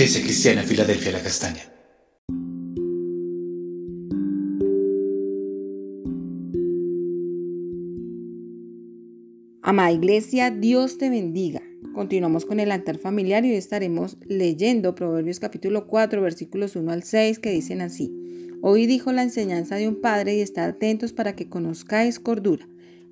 Iglesia Cristiana Filadelfia La Castaña. Amada Iglesia, Dios te bendiga. Continuamos con el altar familiar y hoy estaremos leyendo Proverbios capítulo 4 versículos 1 al 6 que dicen así. Hoy dijo la enseñanza de un padre y estad atentos para que conozcáis cordura,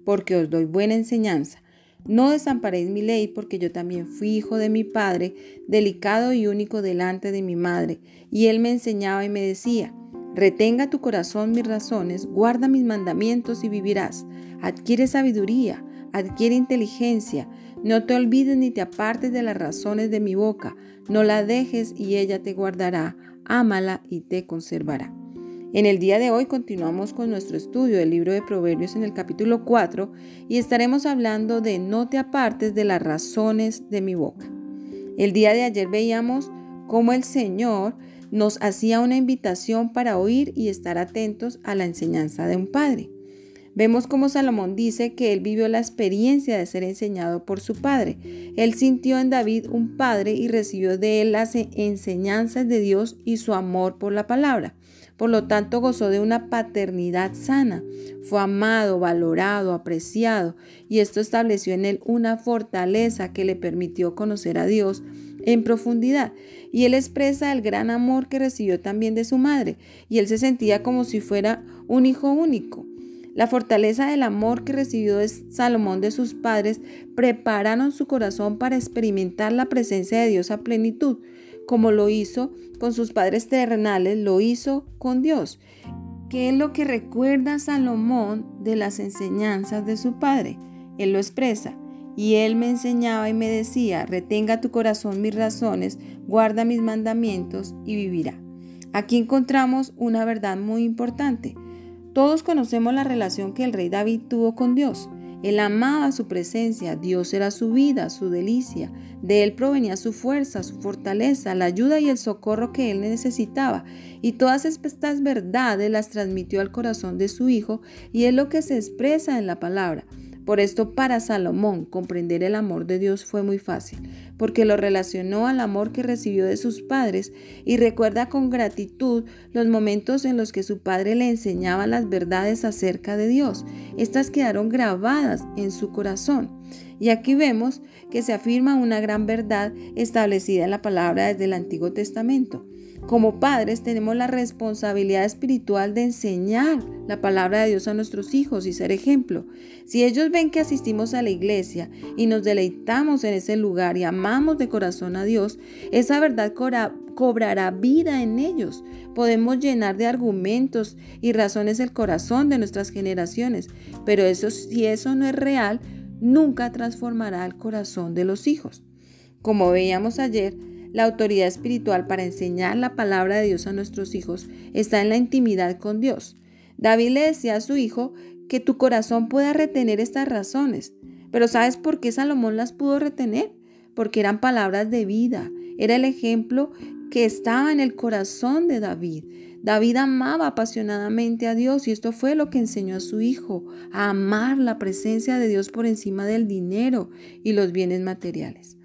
porque os doy buena enseñanza. No desamparéis mi ley, porque yo también fui hijo de mi padre, delicado y único delante de mi madre, y él me enseñaba y me decía, retenga tu corazón mis razones, guarda mis mandamientos y vivirás. Adquiere sabiduría, adquiere inteligencia, no te olvides ni te apartes de las razones de mi boca, no la dejes y ella te guardará, ámala y te conservará. En el día de hoy continuamos con nuestro estudio del libro de Proverbios en el capítulo 4 y estaremos hablando de no te apartes de las razones de mi boca. El día de ayer veíamos cómo el Señor nos hacía una invitación para oír y estar atentos a la enseñanza de un padre. Vemos cómo Salomón dice que él vivió la experiencia de ser enseñado por su padre. Él sintió en David un padre y recibió de él las enseñanzas de Dios y su amor por la palabra. Por lo tanto, gozó de una paternidad sana. Fue amado, valorado, apreciado, y esto estableció en él una fortaleza que le permitió conocer a Dios en profundidad. Y él expresa el gran amor que recibió también de su madre, y él se sentía como si fuera un hijo único. La fortaleza del amor que recibió Salomón de sus padres prepararon su corazón para experimentar la presencia de Dios a plenitud como lo hizo con sus padres terrenales, lo hizo con Dios. ¿Qué es lo que recuerda Salomón de las enseñanzas de su padre? Él lo expresa. Y él me enseñaba y me decía, retenga tu corazón mis razones, guarda mis mandamientos y vivirá. Aquí encontramos una verdad muy importante. Todos conocemos la relación que el rey David tuvo con Dios. Él amaba su presencia, Dios era su vida, su delicia, de él provenía su fuerza, su fortaleza, la ayuda y el socorro que él necesitaba. Y todas estas verdades las transmitió al corazón de su hijo y es lo que se expresa en la palabra. Por esto para Salomón comprender el amor de Dios fue muy fácil, porque lo relacionó al amor que recibió de sus padres y recuerda con gratitud los momentos en los que su padre le enseñaba las verdades acerca de Dios. Estas quedaron grabadas en su corazón. Y aquí vemos que se afirma una gran verdad establecida en la palabra desde el Antiguo Testamento. Como padres tenemos la responsabilidad espiritual de enseñar la palabra de Dios a nuestros hijos y ser ejemplo. Si ellos ven que asistimos a la iglesia y nos deleitamos en ese lugar y amamos de corazón a Dios, esa verdad cobrará vida en ellos. Podemos llenar de argumentos y razones el corazón de nuestras generaciones, pero eso si eso no es real, nunca transformará el corazón de los hijos. Como veíamos ayer, la autoridad espiritual para enseñar la palabra de Dios a nuestros hijos está en la intimidad con Dios. David le decía a su hijo que tu corazón pueda retener estas razones. Pero ¿sabes por qué Salomón las pudo retener? Porque eran palabras de vida. Era el ejemplo que estaba en el corazón de David. David amaba apasionadamente a Dios y esto fue lo que enseñó a su hijo, a amar la presencia de Dios por encima del dinero y los bienes materiales.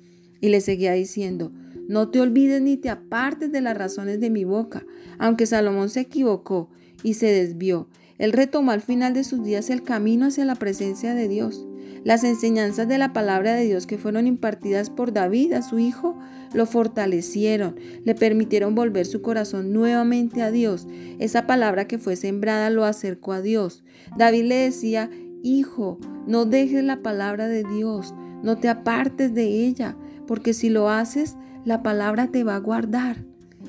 Y le seguía diciendo, no te olvides ni te apartes de las razones de mi boca. Aunque Salomón se equivocó y se desvió, él retomó al final de sus días el camino hacia la presencia de Dios. Las enseñanzas de la palabra de Dios que fueron impartidas por David a su hijo lo fortalecieron, le permitieron volver su corazón nuevamente a Dios. Esa palabra que fue sembrada lo acercó a Dios. David le decía, Hijo, no dejes la palabra de Dios, no te apartes de ella, porque si lo haces, la palabra te va a guardar.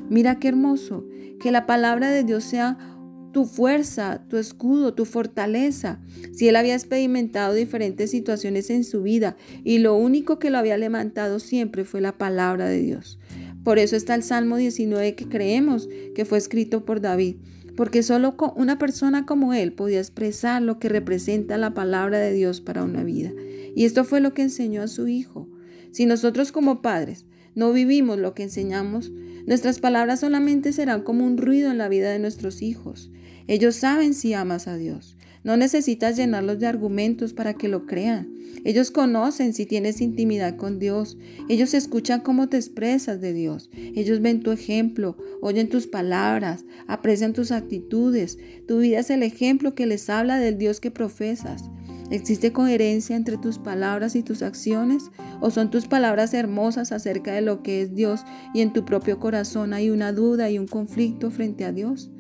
Mira qué hermoso, que la palabra de Dios sea tu fuerza, tu escudo, tu fortaleza. Si él había experimentado diferentes situaciones en su vida y lo único que lo había levantado siempre fue la palabra de Dios. Por eso está el Salmo 19 que creemos que fue escrito por David, porque solo una persona como él podía expresar lo que representa la palabra de Dios para una vida. Y esto fue lo que enseñó a su hijo. Si nosotros como padres no vivimos lo que enseñamos, nuestras palabras solamente serán como un ruido en la vida de nuestros hijos. Ellos saben si amas a Dios. No necesitas llenarlos de argumentos para que lo crean. Ellos conocen si tienes intimidad con Dios. Ellos escuchan cómo te expresas de Dios. Ellos ven tu ejemplo, oyen tus palabras, aprecian tus actitudes. Tu vida es el ejemplo que les habla del Dios que profesas. ¿Existe coherencia entre tus palabras y tus acciones? ¿O son tus palabras hermosas acerca de lo que es Dios y en tu propio corazón hay una duda y un conflicto frente a Dios?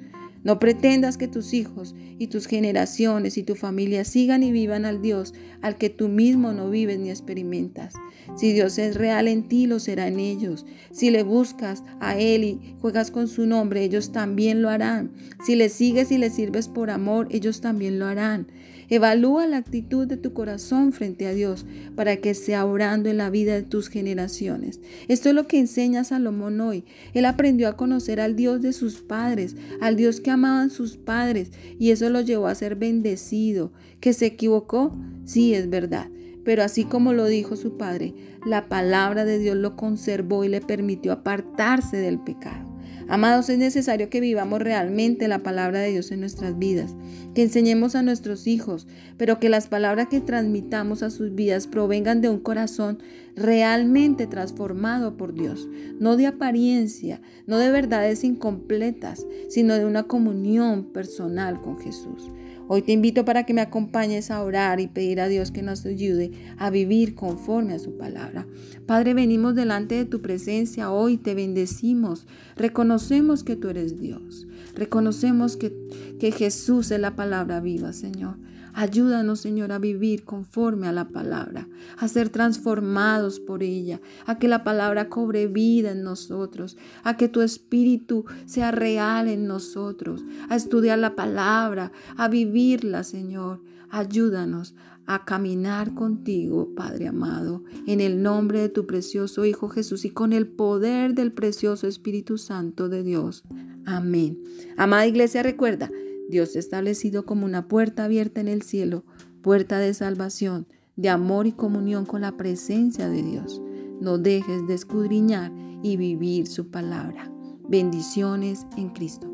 No pretendas que tus hijos y tus generaciones y tu familia sigan y vivan al Dios al que tú mismo no vives ni experimentas. Si Dios es real en ti, lo será en ellos. Si le buscas a Él y juegas con su nombre, ellos también lo harán. Si le sigues y le sirves por amor, ellos también lo harán. Evalúa la actitud de tu corazón frente a Dios para que sea orando en la vida de tus generaciones. Esto es lo que enseña Salomón hoy. Él aprendió a conocer al Dios de sus padres, al Dios que amaban sus padres, y eso lo llevó a ser bendecido. ¿Que se equivocó? Sí, es verdad. Pero así como lo dijo su padre, la palabra de Dios lo conservó y le permitió apartarse del pecado. Amados, es necesario que vivamos realmente la palabra de Dios en nuestras vidas, que enseñemos a nuestros hijos, pero que las palabras que transmitamos a sus vidas provengan de un corazón realmente transformado por Dios, no de apariencia, no de verdades incompletas, sino de una comunión personal con Jesús. Hoy te invito para que me acompañes a orar y pedir a Dios que nos ayude a vivir conforme a su palabra. Padre, venimos delante de tu presencia hoy, te bendecimos, reconocemos que tú eres Dios, reconocemos que, que Jesús es la palabra viva, Señor. Ayúdanos, Señor, a vivir conforme a la palabra, a ser transformados por ella, a que la palabra cobre vida en nosotros, a que tu espíritu sea real en nosotros, a estudiar la palabra, a vivirla, Señor. Ayúdanos a caminar contigo, Padre amado, en el nombre de tu precioso Hijo Jesús y con el poder del precioso Espíritu Santo de Dios. Amén. Amada iglesia, recuerda, Dios establecido como una puerta abierta en el cielo, puerta de salvación, de amor y comunión con la presencia de Dios. No dejes de escudriñar y vivir su palabra. Bendiciones en Cristo.